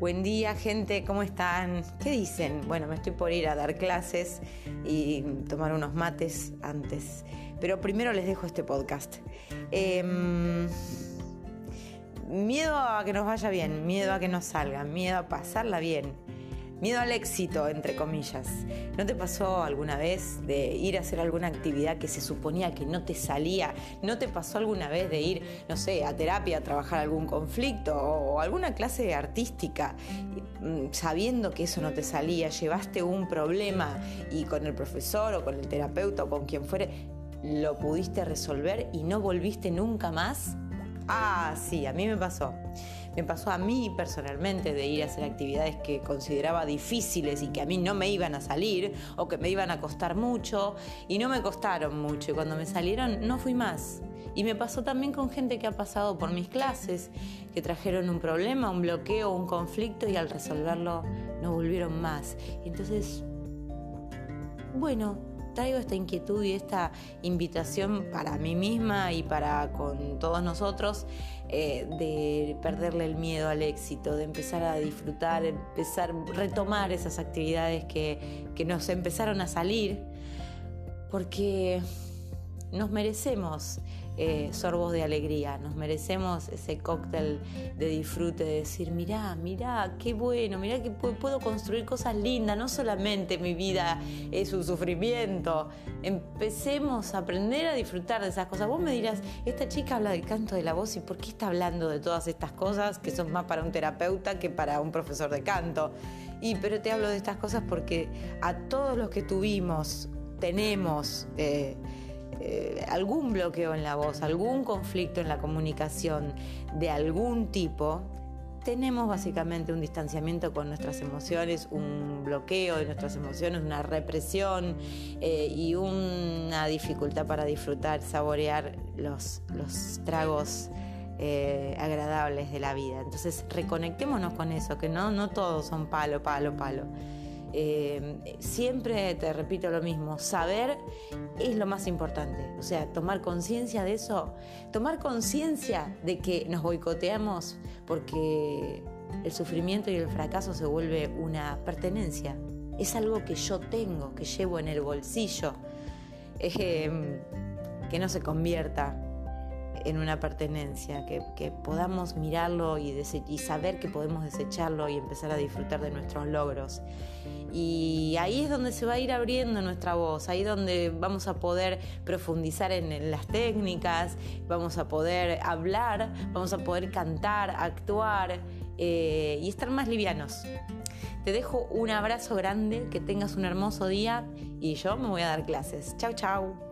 Buen día gente, ¿cómo están? ¿Qué dicen? Bueno, me estoy por ir a dar clases y tomar unos mates antes, pero primero les dejo este podcast. Em, miedo a que nos vaya bien, miedo a que nos salga, miedo a pasarla bien Miedo al éxito, entre comillas. ¿No te pasó alguna vez de ir a hacer alguna actividad que se suponía que no te salía? ¿No te pasó alguna vez de ir, no sé, a terapia, a trabajar algún conflicto o alguna clase artística mm, sabiendo que eso no te salía? Llevaste un problema y con el profesor o con el terapeuta o con quien fuere lo pudiste resolver y no volviste nunca más? Ah, sí, a mí me pasó. Me pasó a mí personalmente de ir a hacer actividades que consideraba difíciles y que a mí no me iban a salir o que me iban a costar mucho y no me costaron mucho y cuando me salieron no fui más. Y me pasó también con gente que ha pasado por mis clases, que trajeron un problema, un bloqueo, un conflicto y al resolverlo no volvieron más. entonces, bueno, traigo esta inquietud y esta invitación para mí misma y para con todos nosotros eh, de perderle el miedo al éxito, de empezar a disfrutar, empezar retomar esas actividades que, que nos empezaron a salir, porque nos merecemos eh, sorbos de alegría, nos merecemos ese cóctel de disfrute, de decir, mirá, mirá, qué bueno, mirá que puedo construir cosas lindas, no solamente mi vida es un sufrimiento. Empecemos a aprender a disfrutar de esas cosas. Vos me dirás, esta chica habla del canto de la voz y ¿por qué está hablando de todas estas cosas que son más para un terapeuta que para un profesor de canto? Y pero te hablo de estas cosas porque a todos los que tuvimos, tenemos... Eh, eh, algún bloqueo en la voz, algún conflicto en la comunicación de algún tipo, tenemos básicamente un distanciamiento con nuestras emociones, un bloqueo de nuestras emociones, una represión eh, y una dificultad para disfrutar, saborear los, los tragos eh, agradables de la vida. Entonces reconectémonos con eso, que no, no todos son palo, palo, palo. Eh, siempre te repito lo mismo, saber es lo más importante, o sea, tomar conciencia de eso, tomar conciencia de que nos boicoteamos porque el sufrimiento y el fracaso se vuelve una pertenencia, es algo que yo tengo, que llevo en el bolsillo, eh, que no se convierta en una pertenencia, que, podamos mirarlo y, y, saber que podemos desecharlo y empezar a disfrutar de nuestros logros. Y ahí es donde se va a ir abriendo nuestra voz, ahí es donde vamos a poder profundizar en, las técnicas, vamos a poder hablar, vamos a poder cantar, actuar eh, y estar más livianos. Te dejo un abrazo grande, que tengas un hermoso día y yo me voy a dar clases. Chau, chau.